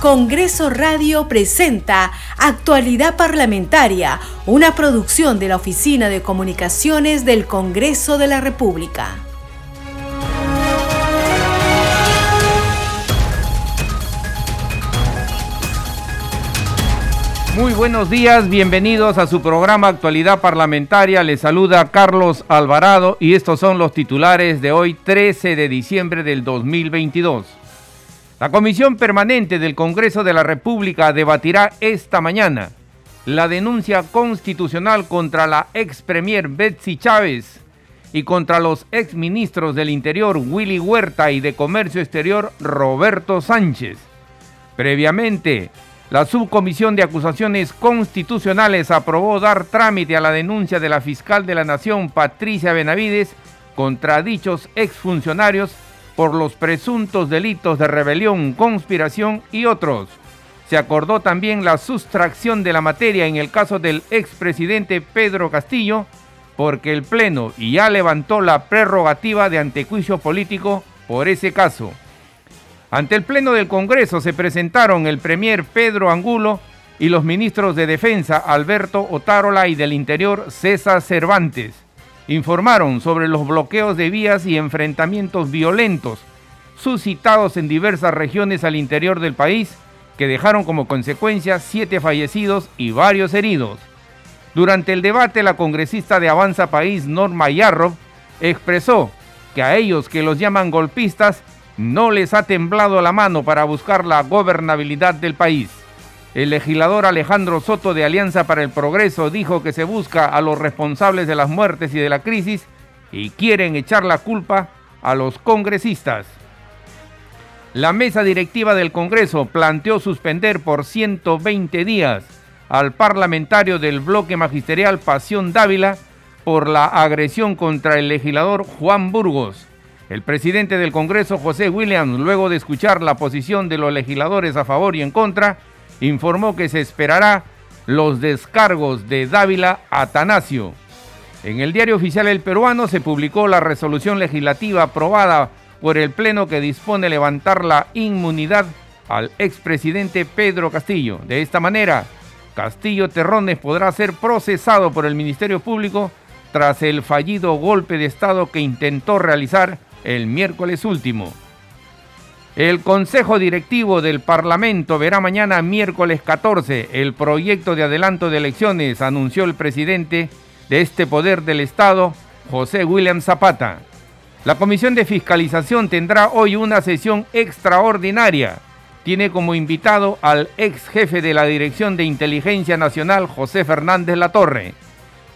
Congreso Radio presenta Actualidad Parlamentaria, una producción de la Oficina de Comunicaciones del Congreso de la República. Muy buenos días, bienvenidos a su programa Actualidad Parlamentaria. Les saluda Carlos Alvarado y estos son los titulares de hoy 13 de diciembre del 2022. La Comisión Permanente del Congreso de la República debatirá esta mañana la denuncia constitucional contra la ex premier Betsy Chávez y contra los ex ministros del Interior Willy Huerta y de Comercio Exterior Roberto Sánchez. Previamente, la Subcomisión de Acusaciones Constitucionales aprobó dar trámite a la denuncia de la fiscal de la Nación Patricia Benavides contra dichos exfuncionarios por los presuntos delitos de rebelión, conspiración y otros. Se acordó también la sustracción de la materia en el caso del expresidente Pedro Castillo, porque el Pleno ya levantó la prerrogativa de antejuicio político por ese caso. Ante el Pleno del Congreso se presentaron el Premier Pedro Angulo y los ministros de Defensa Alberto Otárola y del Interior César Cervantes informaron sobre los bloqueos de vías y enfrentamientos violentos suscitados en diversas regiones al interior del país que dejaron como consecuencia siete fallecidos y varios heridos. Durante el debate, la congresista de Avanza País, Norma Yarrov, expresó que a ellos que los llaman golpistas no les ha temblado la mano para buscar la gobernabilidad del país. El legislador Alejandro Soto de Alianza para el Progreso dijo que se busca a los responsables de las muertes y de la crisis y quieren echar la culpa a los congresistas. La mesa directiva del Congreso planteó suspender por 120 días al parlamentario del bloque magisterial Pasión Dávila por la agresión contra el legislador Juan Burgos. El presidente del Congreso, José Williams, luego de escuchar la posición de los legisladores a favor y en contra, informó que se esperará los descargos de Dávila Atanasio. En el diario oficial El Peruano se publicó la resolución legislativa aprobada por el Pleno que dispone levantar la inmunidad al expresidente Pedro Castillo. De esta manera, Castillo Terrones podrá ser procesado por el Ministerio Público tras el fallido golpe de Estado que intentó realizar el miércoles último. El Consejo Directivo del Parlamento verá mañana miércoles 14 el proyecto de adelanto de elecciones, anunció el presidente de este poder del Estado, José William Zapata. La Comisión de Fiscalización tendrá hoy una sesión extraordinaria. Tiene como invitado al ex jefe de la Dirección de Inteligencia Nacional, José Fernández Latorre.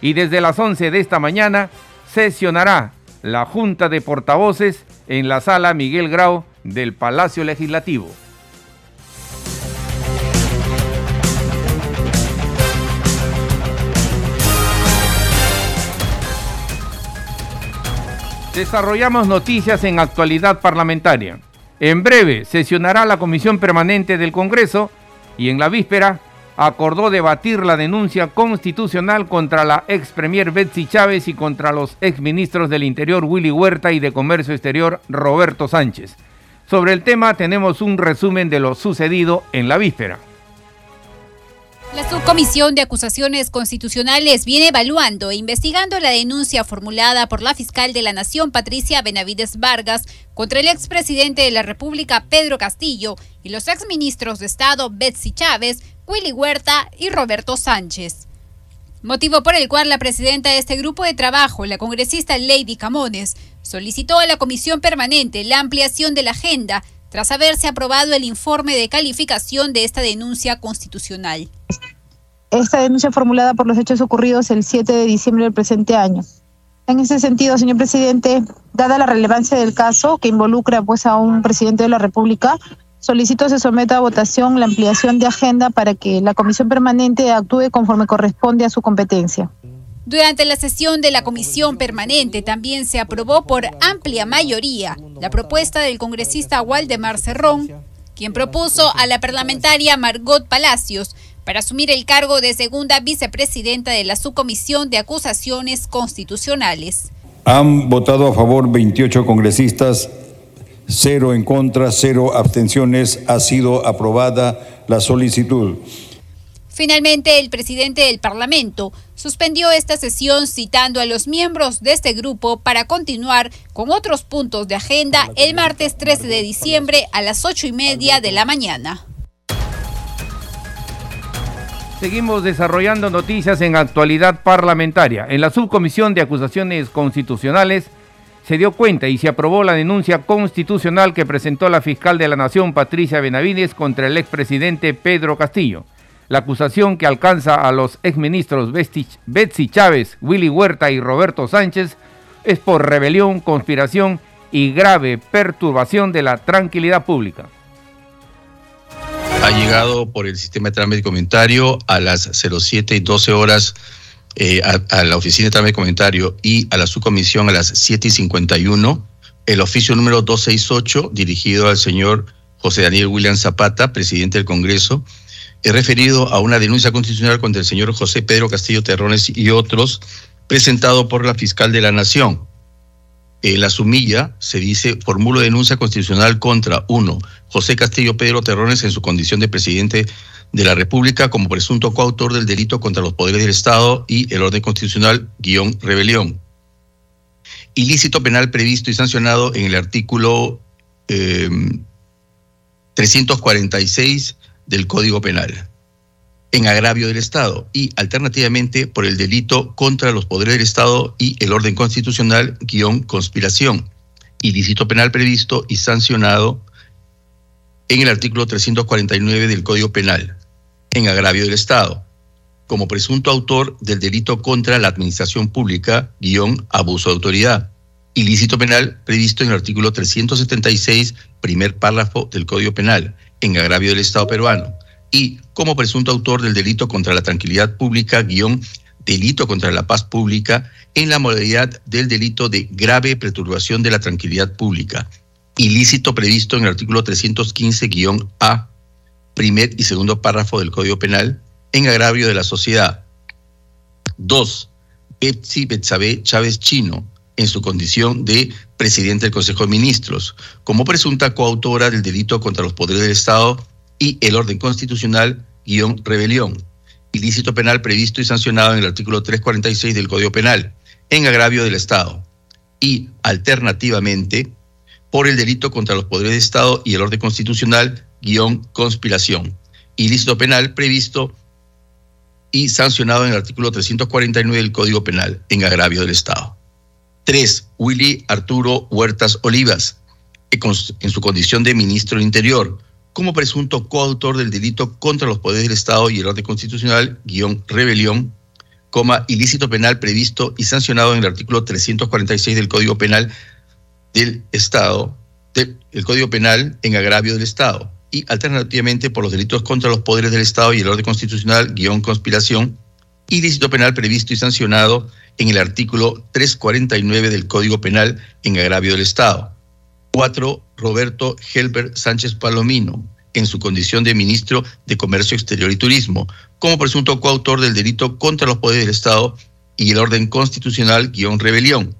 Y desde las 11 de esta mañana sesionará la Junta de Portavoces en la sala Miguel Grau del Palacio Legislativo. Desarrollamos noticias en actualidad parlamentaria. En breve sesionará la Comisión Permanente del Congreso y en la víspera acordó debatir la denuncia constitucional contra la ex premier Betsy Chávez y contra los ex ministros del Interior Willy Huerta y de Comercio Exterior Roberto Sánchez. Sobre el tema tenemos un resumen de lo sucedido en la víspera. La Subcomisión de Acusaciones Constitucionales viene evaluando e investigando la denuncia formulada por la fiscal de la Nación, Patricia Benavides Vargas, contra el expresidente de la República, Pedro Castillo, y los exministros de Estado, Betsy Chávez, Willy Huerta y Roberto Sánchez. Motivo por el cual la presidenta de este grupo de trabajo, la congresista Lady Camones, solicitó a la Comisión Permanente la ampliación de la agenda tras haberse aprobado el informe de calificación de esta denuncia constitucional. Esta denuncia formulada por los hechos ocurridos el 7 de diciembre del presente año. En ese sentido, señor presidente, dada la relevancia del caso que involucra pues a un presidente de la República, solicito se someta a votación la ampliación de agenda para que la comisión permanente actúe conforme corresponde a su competencia. Durante la sesión de la comisión permanente también se aprobó por amplia mayoría la propuesta del congresista Waldemar Cerrón, quien propuso a la parlamentaria Margot Palacios para asumir el cargo de segunda vicepresidenta de la subcomisión de acusaciones constitucionales. Han votado a favor 28 congresistas, cero en contra, cero abstenciones. Ha sido aprobada la solicitud. Finalmente, el presidente del Parlamento suspendió esta sesión citando a los miembros de este grupo para continuar con otros puntos de agenda el martes 13 de diciembre a las ocho y media de la mañana. Seguimos desarrollando noticias en actualidad parlamentaria. En la subcomisión de acusaciones constitucionales se dio cuenta y se aprobó la denuncia constitucional que presentó la fiscal de la Nación, Patricia Benavides, contra el expresidente Pedro Castillo. La acusación que alcanza a los exministros Betsy Chávez, Willy Huerta y Roberto Sánchez es por rebelión, conspiración y grave perturbación de la tranquilidad pública. Ha llegado por el sistema de trámite comentario a las 07 y 12 horas eh, a, la oficina de trámite comentario y a la subcomisión a las 7 y 51 el oficio número 268 dirigido al señor José Daniel William Zapata, presidente del Congreso, He referido a una denuncia constitucional contra el señor José Pedro Castillo Terrones y otros, presentado por la fiscal de la Nación. La sumilla se dice, formulo denuncia constitucional contra, uno, José Castillo Pedro Terrones en su condición de presidente de la República como presunto coautor del delito contra los poderes del Estado y el orden constitucional, guion, rebelión. Ilícito penal previsto y sancionado en el artículo 346 eh, del Código Penal en agravio del Estado y alternativamente por el delito contra los poderes del Estado y el orden constitucional guion conspiración, ilícito penal previsto y sancionado en el artículo 349 del Código Penal en agravio del Estado, como presunto autor del delito contra la administración pública guion abuso de autoridad, ilícito penal previsto en el artículo 376, primer párrafo del Código Penal, en agravio del Estado peruano, y como presunto autor del delito contra la tranquilidad pública, guion delito contra la paz pública, en la modalidad del delito de grave perturbación de la tranquilidad pública, ilícito previsto en el artículo 315-A, primer y segundo párrafo del Código Penal, en agravio de la sociedad. 2. Betsy Betsabe Chávez Chino, en su condición de presidente del Consejo de Ministros, como presunta coautora del delito contra los poderes del Estado y el orden constitucional guion rebelión, ilícito penal previsto y sancionado en el artículo 346 del Código Penal, en agravio del Estado, y alternativamente por el delito contra los poderes del Estado y el orden constitucional guion conspiración, ilícito penal previsto y sancionado en el artículo 349 del Código Penal, en agravio del Estado. 3. Willy Arturo Huertas Olivas, en su condición de ministro del Interior, como presunto coautor del delito contra los poderes del Estado y el orden constitucional, guion rebelión, coma, ilícito penal previsto y sancionado en el artículo 346 del Código Penal del Estado, del Código Penal en agravio del Estado, y alternativamente por los delitos contra los poderes del Estado y el orden constitucional, guion conspiración, ilícito penal previsto y sancionado en el artículo 349 del Código Penal en agravio del Estado. 4. Roberto Helbert Sánchez Palomino, en su condición de ministro de Comercio Exterior y Turismo, como presunto coautor del delito contra los poderes del Estado y el orden constitucional guion rebelión,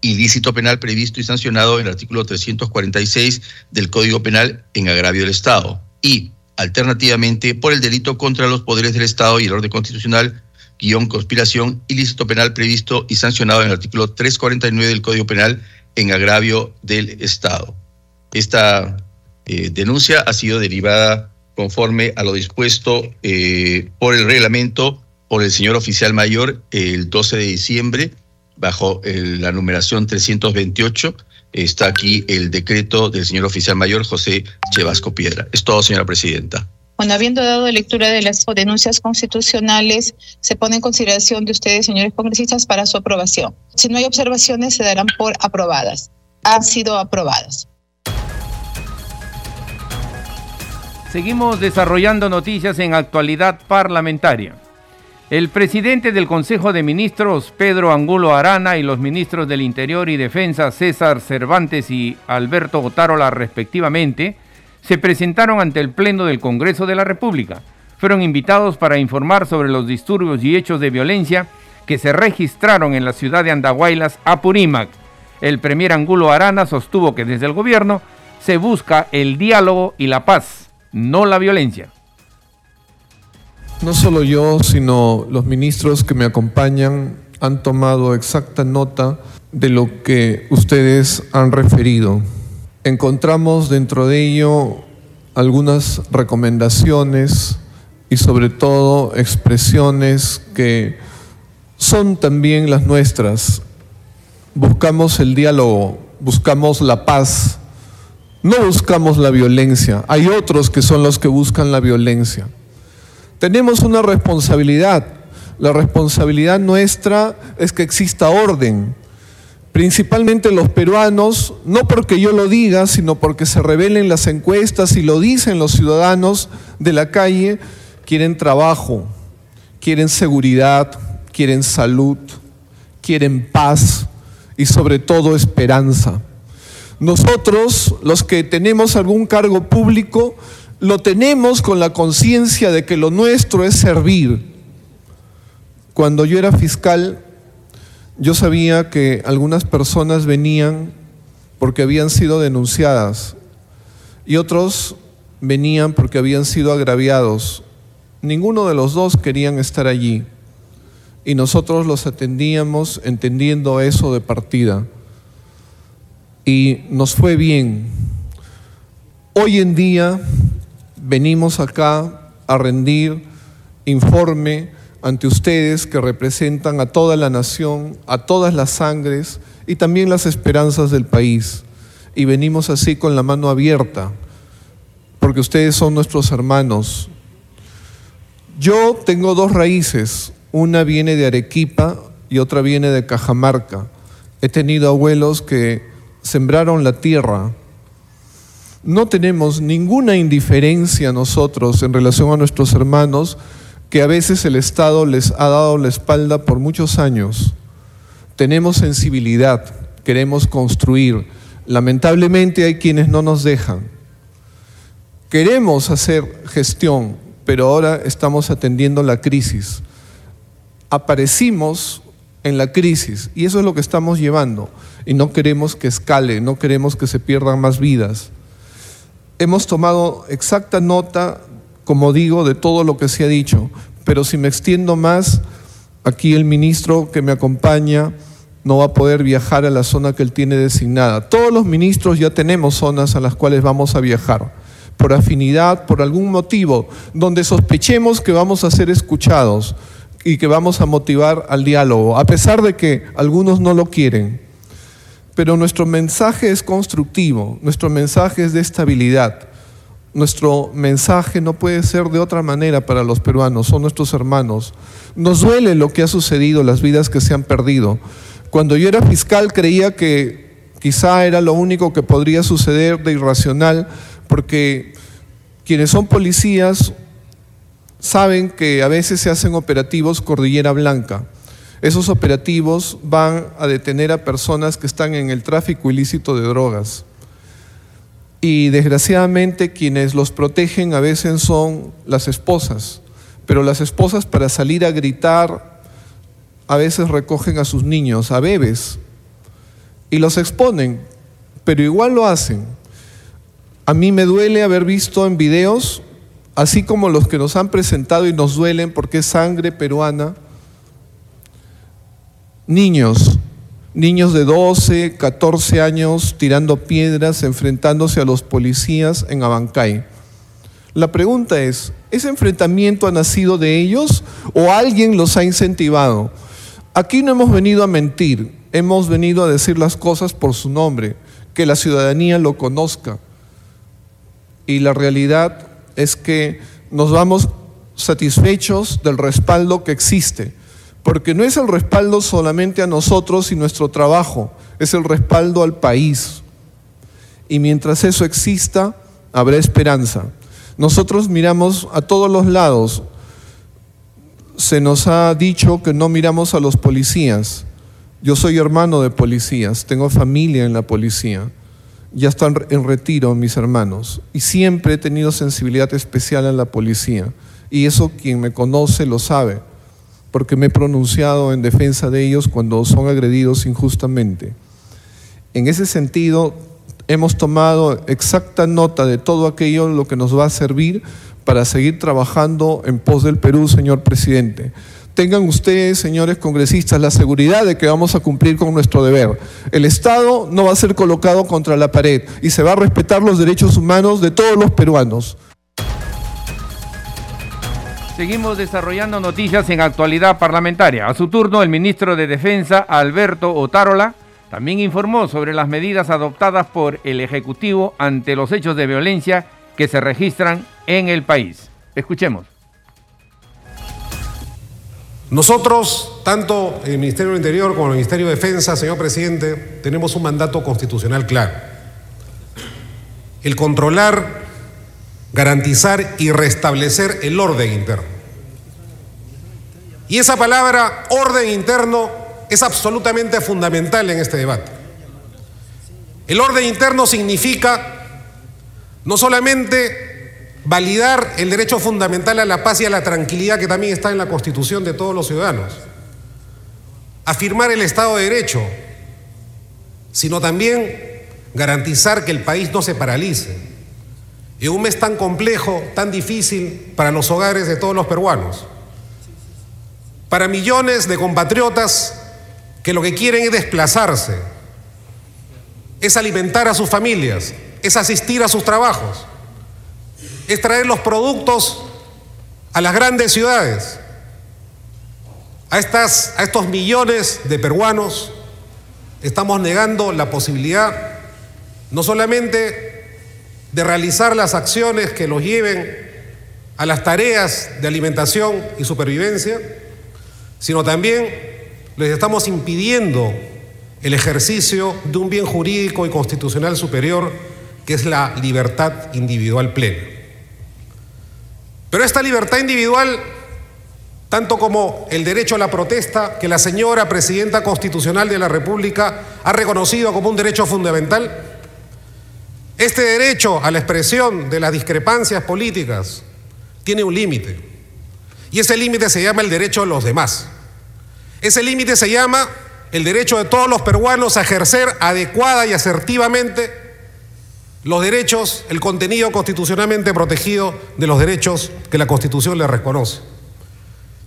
ilícito penal previsto y sancionado en el artículo 346 del Código Penal en agravio del Estado, y alternativamente por el delito contra los poderes del Estado y el orden constitucional guion conspiración, ilícito penal previsto y sancionado en el artículo 349 del Código Penal en agravio del Estado. Esta eh, denuncia ha sido derivada conforme a lo dispuesto eh, por el reglamento por el señor oficial mayor el 12 de diciembre bajo la numeración 328. Está aquí el decreto del señor oficial mayor José Chevasco Piedra. Es todo, señora presidenta. Bueno, habiendo dado lectura de las denuncias constitucionales, se pone en consideración de ustedes, señores congresistas, para su aprobación. Si no hay observaciones, se darán por aprobadas. Han sido aprobadas. Seguimos desarrollando noticias en actualidad parlamentaria. El presidente del Consejo de Ministros, Pedro Angulo Arana, y los ministros del Interior y Defensa, César Cervantes y Alberto Otárola, respectivamente, se presentaron ante el Pleno del Congreso de la República. Fueron invitados para informar sobre los disturbios y hechos de violencia que se registraron en la ciudad de Andahuaylas, Apurímac. El premier Angulo Arana sostuvo que desde el gobierno se busca el diálogo y la paz, no la violencia. No solo yo, sino los ministros que me acompañan han tomado exacta nota de lo que ustedes han referido. Encontramos dentro de ello algunas recomendaciones y sobre todo expresiones que son también las nuestras. Buscamos el diálogo, buscamos la paz, no buscamos la violencia. Hay otros que son los que buscan la violencia. Tenemos una responsabilidad. La responsabilidad nuestra es que exista orden. Principalmente los peruanos, no porque yo lo diga, sino porque se revelen las encuestas y lo dicen los ciudadanos de la calle, quieren trabajo, quieren seguridad, quieren salud, quieren paz y sobre todo esperanza. Nosotros, los que tenemos algún cargo público, lo tenemos con la conciencia de que lo nuestro es servir. Cuando yo era fiscal, yo sabía que algunas personas venían porque habían sido denunciadas y otros venían porque habían sido agraviados. Ninguno de los dos querían estar allí y nosotros los atendíamos entendiendo eso de partida. Y nos fue bien. Hoy en día venimos acá a rendir informe ante ustedes que representan a toda la nación, a todas las sangres y también las esperanzas del país. Y venimos así con la mano abierta, porque ustedes son nuestros hermanos. Yo tengo dos raíces, una viene de Arequipa y otra viene de Cajamarca. He tenido abuelos que sembraron la tierra. No tenemos ninguna indiferencia nosotros en relación a nuestros hermanos que a veces el Estado les ha dado la espalda por muchos años. Tenemos sensibilidad, queremos construir. Lamentablemente hay quienes no nos dejan. Queremos hacer gestión, pero ahora estamos atendiendo la crisis aparecimos en la crisis y eso es lo que estamos llevando y no queremos que escale, no queremos que se pierdan más vidas. Hemos tomado exacta nota, como digo, de todo lo que se ha dicho, pero si me extiendo más, aquí el ministro que me acompaña no va a poder viajar a la zona que él tiene designada. Todos los ministros ya tenemos zonas a las cuales vamos a viajar, por afinidad, por algún motivo, donde sospechemos que vamos a ser escuchados y que vamos a motivar al diálogo, a pesar de que algunos no lo quieren. Pero nuestro mensaje es constructivo, nuestro mensaje es de estabilidad. Nuestro mensaje no puede ser de otra manera para los peruanos, son nuestros hermanos. Nos duele lo que ha sucedido, las vidas que se han perdido. Cuando yo era fiscal creía que quizá era lo único que podría suceder de irracional, porque quienes son policías saben que a veces se hacen operativos Cordillera Blanca. Esos operativos van a detener a personas que están en el tráfico ilícito de drogas. Y desgraciadamente quienes los protegen a veces son las esposas, pero las esposas para salir a gritar a veces recogen a sus niños, a bebés, y los exponen, pero igual lo hacen. A mí me duele haber visto en videos así como los que nos han presentado y nos duelen porque es sangre peruana, niños, niños de 12, 14 años tirando piedras, enfrentándose a los policías en Abancay. La pregunta es, ¿ese enfrentamiento ha nacido de ellos o alguien los ha incentivado? Aquí no hemos venido a mentir, hemos venido a decir las cosas por su nombre, que la ciudadanía lo conozca. Y la realidad es que nos vamos satisfechos del respaldo que existe, porque no es el respaldo solamente a nosotros y nuestro trabajo, es el respaldo al país. Y mientras eso exista, habrá esperanza. Nosotros miramos a todos los lados. Se nos ha dicho que no miramos a los policías. Yo soy hermano de policías, tengo familia en la policía ya están en retiro mis hermanos y siempre he tenido sensibilidad especial a la policía y eso quien me conoce lo sabe porque me he pronunciado en defensa de ellos cuando son agredidos injustamente. En ese sentido, hemos tomado exacta nota de todo aquello lo que nos va a servir para seguir trabajando en pos del Perú, señor presidente. Tengan ustedes, señores congresistas, la seguridad de que vamos a cumplir con nuestro deber. El Estado no va a ser colocado contra la pared y se va a respetar los derechos humanos de todos los peruanos. Seguimos desarrollando noticias en actualidad parlamentaria. A su turno, el ministro de Defensa, Alberto Otárola, también informó sobre las medidas adoptadas por el Ejecutivo ante los hechos de violencia que se registran en el país. Escuchemos. Nosotros, tanto el Ministerio del Interior como el Ministerio de Defensa, señor presidente, tenemos un mandato constitucional claro. El controlar garantizar y restablecer el orden interno. Y esa palabra orden interno es absolutamente fundamental en este debate. El orden interno significa no solamente validar el derecho fundamental a la paz y a la tranquilidad que también está en la constitución de todos los ciudadanos, afirmar el Estado de Derecho, sino también garantizar que el país no se paralice, en un mes tan complejo, tan difícil para los hogares de todos los peruanos, para millones de compatriotas que lo que quieren es desplazarse, es alimentar a sus familias, es asistir a sus trabajos, es traer los productos a las grandes ciudades, a, estas, a estos millones de peruanos, estamos negando la posibilidad no solamente de realizar las acciones que los lleven a las tareas de alimentación y supervivencia, sino también les estamos impidiendo el ejercicio de un bien jurídico y constitucional superior que es la libertad individual plena. Pero esta libertad individual, tanto como el derecho a la protesta que la señora presidenta constitucional de la República ha reconocido como un derecho fundamental, este derecho a la expresión de las discrepancias políticas tiene un límite. Y ese límite se llama el derecho de los demás. Ese límite se llama el derecho de todos los peruanos a ejercer adecuada y asertivamente los derechos, el contenido constitucionalmente protegido de los derechos que la Constitución le reconoce.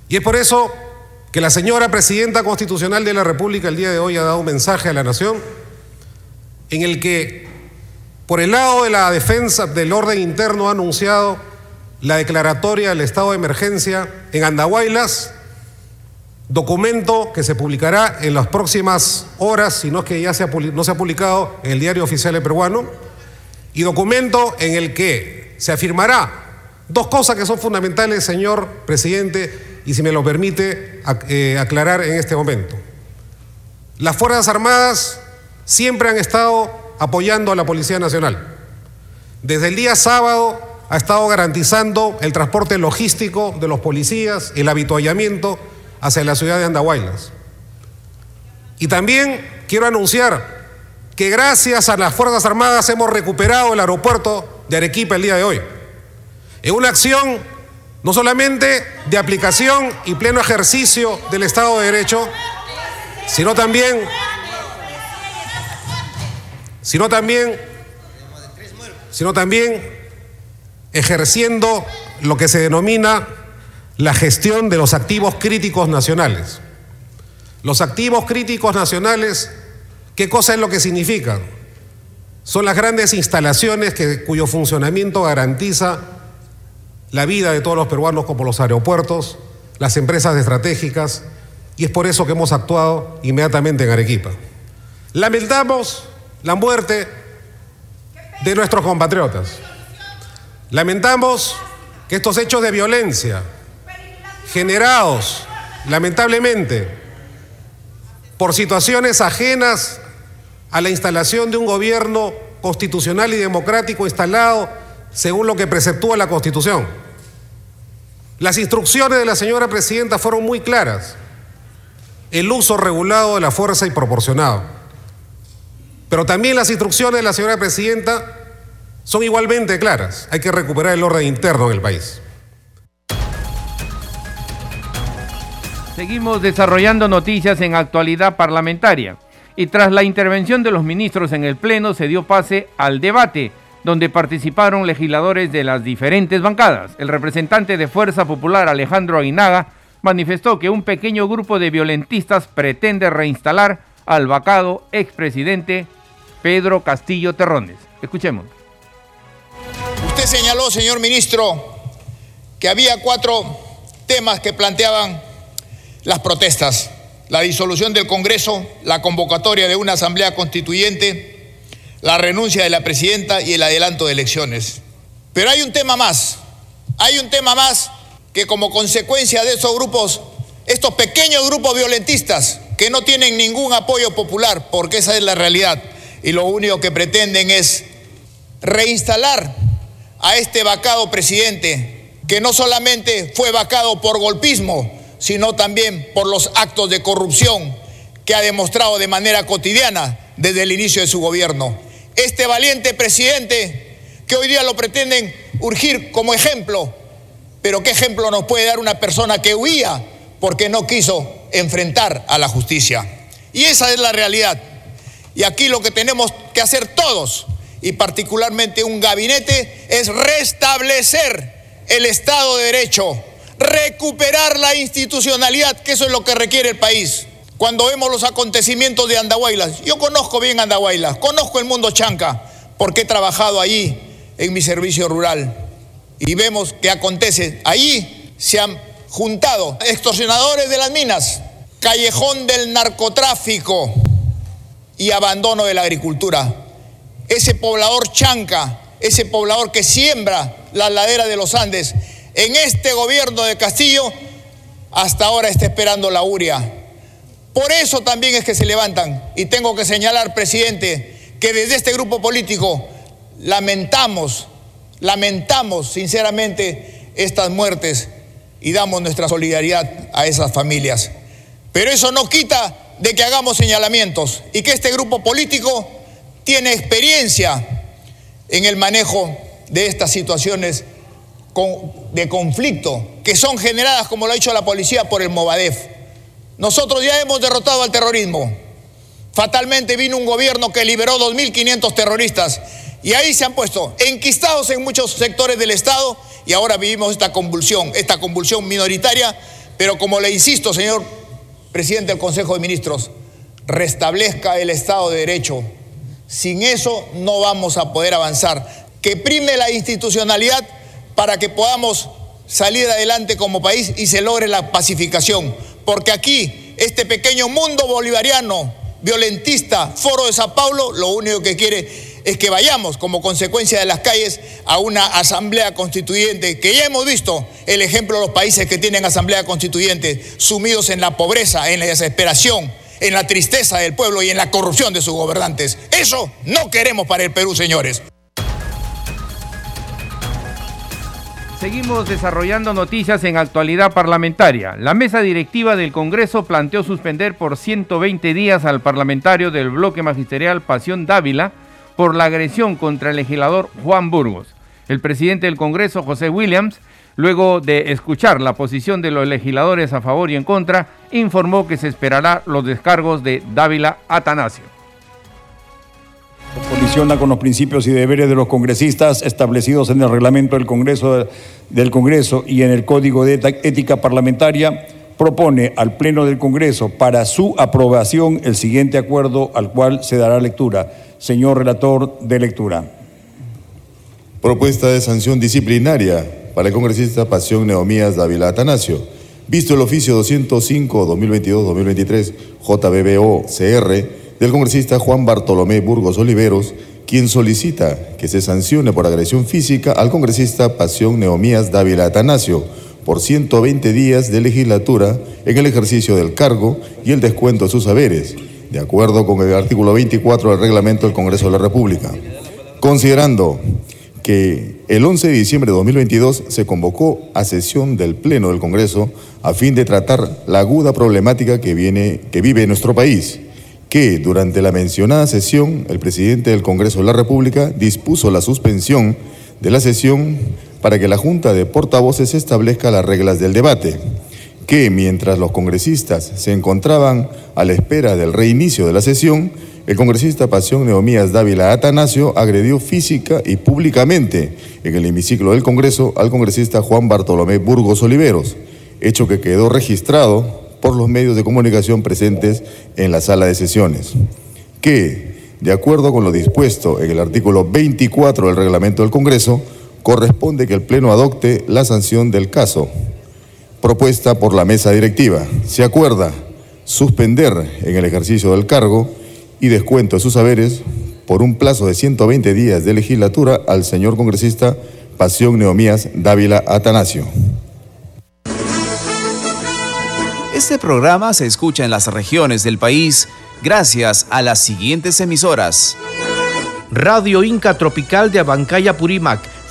Y es por eso que la señora Presidenta Constitucional de la República el día de hoy ha dado un mensaje a la Nación en el que por el lado de la defensa del orden interno ha anunciado la declaratoria del estado de emergencia en Andahuaylas, documento que se publicará en las próximas horas, si no es que ya se ha, no se ha publicado en el diario oficial peruano, y documento en el que se afirmará dos cosas que son fundamentales, señor presidente, y si me lo permite eh, aclarar en este momento. Las Fuerzas Armadas siempre han estado apoyando a la Policía Nacional. Desde el día sábado ha estado garantizando el transporte logístico de los policías, el habituallamiento hacia la ciudad de Andahuaylas. Y también quiero anunciar que gracias a las Fuerzas Armadas hemos recuperado el aeropuerto de Arequipa el día de hoy. En una acción no solamente de aplicación y pleno ejercicio del Estado de Derecho, sino también sino también, sino también ejerciendo lo que se denomina la gestión de los activos críticos nacionales. Los activos críticos nacionales, ¿qué cosa es lo que significan? Son las grandes instalaciones que, cuyo funcionamiento garantiza la vida de todos los peruanos, como los aeropuertos, las empresas estratégicas, y es por eso que hemos actuado inmediatamente en Arequipa. Lamentamos la muerte de nuestros compatriotas. Lamentamos que estos hechos de violencia generados, lamentablemente, por situaciones ajenas a la instalación de un gobierno constitucional y democrático instalado según lo que preceptúa la Constitución. Las instrucciones de la señora presidenta fueron muy claras. El uso regulado de la fuerza y proporcionado. Pero también las instrucciones de la señora presidenta son igualmente claras. Hay que recuperar el orden interno en el país. Seguimos desarrollando noticias en actualidad parlamentaria. y tras la intervención de los ministros en el Pleno se dio pase al debate, donde participaron legisladores de las diferentes bancadas. El representante de Fuerza Popular, Alejandro Aguinaga, manifestó que un pequeño grupo de violentistas pretende reinstalar al vacado expresidente Pedro Castillo Terrones. Escuchemos. Usted señaló, señor ministro, que había cuatro temas que planteaban las protestas. La disolución del Congreso, la convocatoria de una asamblea constituyente, la renuncia de la presidenta y el adelanto de elecciones. Pero hay un tema más, hay un tema más que como consecuencia de esos grupos, estos pequeños grupos violentistas que no tienen ningún apoyo popular, porque esa es la realidad, y lo único que pretenden es reinstalar a este vacado presidente, que no solamente fue vacado por golpismo, sino también por los actos de corrupción que ha demostrado de manera cotidiana desde el inicio de su gobierno. Este valiente presidente que hoy día lo pretenden urgir como ejemplo pero ¿qué ejemplo nos puede dar una persona que huía porque no quiso enfrentar a la justicia? Y esa es la realidad. Y aquí lo que tenemos que hacer todos, y particularmente un gabinete, es restablecer el Estado de Derecho, recuperar la institucionalidad, que eso es lo que requiere el país. Cuando vemos los acontecimientos de Andahuaylas, yo conozco bien Andahuaylas, conozco el mundo chanca, porque he trabajado allí en mi servicio rural y vemos que acontece. Allí se han juntado extorsionadores de las minas, callejón del narcotráfico y abandono de la agricultura. Ese poblador chanca, ese poblador que siembra la ladera de los Andes, en este gobierno de Castillo, hasta ahora está esperando la uria. Por eso también es que se levantan. Y tengo que señalar, presidente, que desde este grupo político lamentamos Lamentamos sinceramente estas muertes y damos nuestra solidaridad a esas familias. Pero eso no quita de que hagamos señalamientos y que este grupo político tiene experiencia en el manejo de estas situaciones de conflicto que son generadas, como lo ha dicho la policía, por el Movadef. Nosotros ya hemos derrotado al terrorismo. Fatalmente vino un gobierno que liberó 2.500 terroristas y ahí se han puesto enquistados en muchos sectores del Estado y ahora vivimos esta convulsión, esta convulsión minoritaria, pero como le insisto, señor presidente del Consejo de Ministros, restablezca el Estado de Derecho. Sin eso no vamos a poder avanzar. Que prime la institucionalidad para que podamos salir adelante como país y se logre la pacificación. Porque aquí, este pequeño mundo bolivariano, violentista, foro de Sao Paulo, lo único que quiere es que vayamos como consecuencia de las calles a una asamblea constituyente, que ya hemos visto el ejemplo de los países que tienen asamblea constituyente, sumidos en la pobreza, en la desesperación, en la tristeza del pueblo y en la corrupción de sus gobernantes. Eso no queremos para el Perú, señores. Seguimos desarrollando noticias en actualidad parlamentaria. La mesa directiva del Congreso planteó suspender por 120 días al parlamentario del bloque magisterial Pasión Dávila por la agresión contra el legislador Juan Burgos. El presidente del Congreso, José Williams, luego de escuchar la posición de los legisladores a favor y en contra, informó que se esperará los descargos de Dávila Atanasio. Colisiona con los principios y deberes de los congresistas establecidos en el reglamento del Congreso, del Congreso y en el Código de Ética Parlamentaria, propone al Pleno del Congreso para su aprobación el siguiente acuerdo al cual se dará lectura Señor relator de lectura. Propuesta de sanción disciplinaria para el congresista Pasión Neomías Dávila Atanasio. Visto el oficio 205-2022-2023 JBBO-CR del congresista Juan Bartolomé Burgos Oliveros, quien solicita que se sancione por agresión física al congresista Pasión Neomías Dávila Atanasio por 120 días de legislatura en el ejercicio del cargo y el descuento de sus saberes de acuerdo con el artículo 24 del reglamento del Congreso de la República. Considerando que el 11 de diciembre de 2022 se convocó a sesión del Pleno del Congreso a fin de tratar la aguda problemática que, viene, que vive nuestro país, que durante la mencionada sesión el presidente del Congreso de la República dispuso la suspensión de la sesión para que la Junta de Portavoces establezca las reglas del debate que mientras los congresistas se encontraban a la espera del reinicio de la sesión, el congresista Pasión Neomías Dávila Atanasio agredió física y públicamente en el hemiciclo del Congreso al congresista Juan Bartolomé Burgos Oliveros, hecho que quedó registrado por los medios de comunicación presentes en la sala de sesiones, que, de acuerdo con lo dispuesto en el artículo 24 del reglamento del Congreso, corresponde que el Pleno adopte la sanción del caso propuesta por la mesa directiva. Se acuerda suspender en el ejercicio del cargo y descuento de sus saberes por un plazo de 120 días de legislatura al señor congresista Pasión Neomías Dávila Atanasio. Este programa se escucha en las regiones del país gracias a las siguientes emisoras. Radio Inca Tropical de Abancaya Purímac,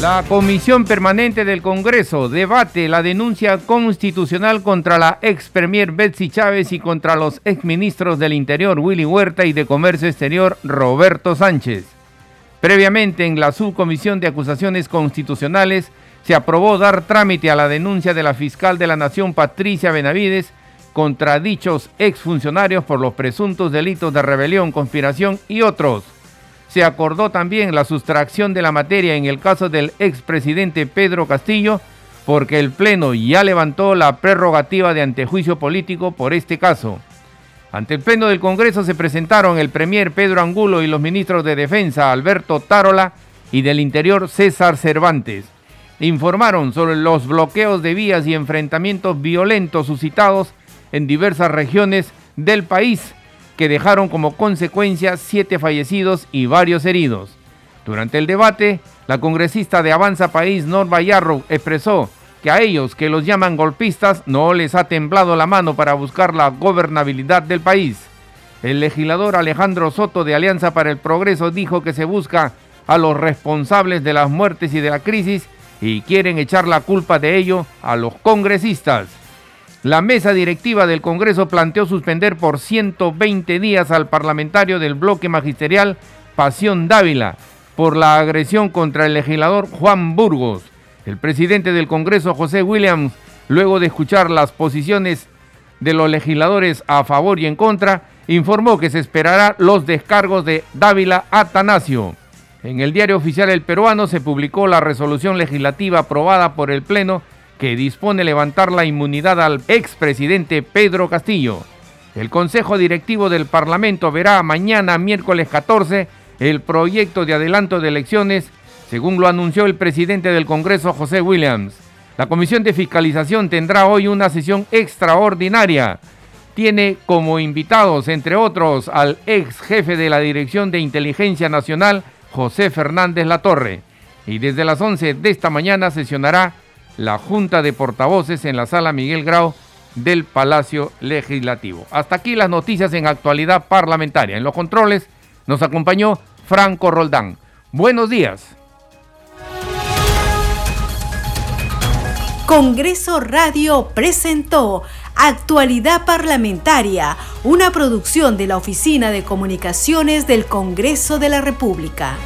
La Comisión Permanente del Congreso debate la denuncia constitucional contra la ex premier Betsy Chávez y contra los ex ministros del Interior Willy Huerta y de Comercio Exterior Roberto Sánchez. Previamente en la Subcomisión de Acusaciones Constitucionales se aprobó dar trámite a la denuncia de la fiscal de la Nación Patricia Benavides contra dichos exfuncionarios por los presuntos delitos de rebelión, conspiración y otros se acordó también la sustracción de la materia en el caso del expresidente Pedro Castillo, porque el Pleno ya levantó la prerrogativa de antejuicio político por este caso. Ante el Pleno del Congreso se presentaron el Premier Pedro Angulo y los ministros de Defensa Alberto Tarola y del Interior César Cervantes. Informaron sobre los bloqueos de vías y enfrentamientos violentos suscitados en diversas regiones del país que dejaron como consecuencia siete fallecidos y varios heridos. Durante el debate, la congresista de Avanza País, Norma Yarrow, expresó que a ellos que los llaman golpistas no les ha temblado la mano para buscar la gobernabilidad del país. El legislador Alejandro Soto de Alianza para el Progreso dijo que se busca a los responsables de las muertes y de la crisis y quieren echar la culpa de ello a los congresistas. La mesa directiva del Congreso planteó suspender por 120 días al parlamentario del bloque magisterial Pasión Dávila por la agresión contra el legislador Juan Burgos. El presidente del Congreso, José Williams, luego de escuchar las posiciones de los legisladores a favor y en contra, informó que se esperará los descargos de Dávila Atanasio. En el diario oficial El Peruano se publicó la resolución legislativa aprobada por el Pleno que dispone levantar la inmunidad al expresidente Pedro Castillo. El Consejo Directivo del Parlamento verá mañana, miércoles 14, el proyecto de adelanto de elecciones, según lo anunció el presidente del Congreso, José Williams. La Comisión de Fiscalización tendrá hoy una sesión extraordinaria. Tiene como invitados, entre otros, al ex jefe de la Dirección de Inteligencia Nacional, José Fernández Latorre. Y desde las 11 de esta mañana sesionará la Junta de Portavoces en la sala Miguel Grau del Palacio Legislativo. Hasta aquí las noticias en actualidad parlamentaria. En los controles nos acompañó Franco Roldán. Buenos días. Congreso Radio presentó Actualidad Parlamentaria, una producción de la Oficina de Comunicaciones del Congreso de la República.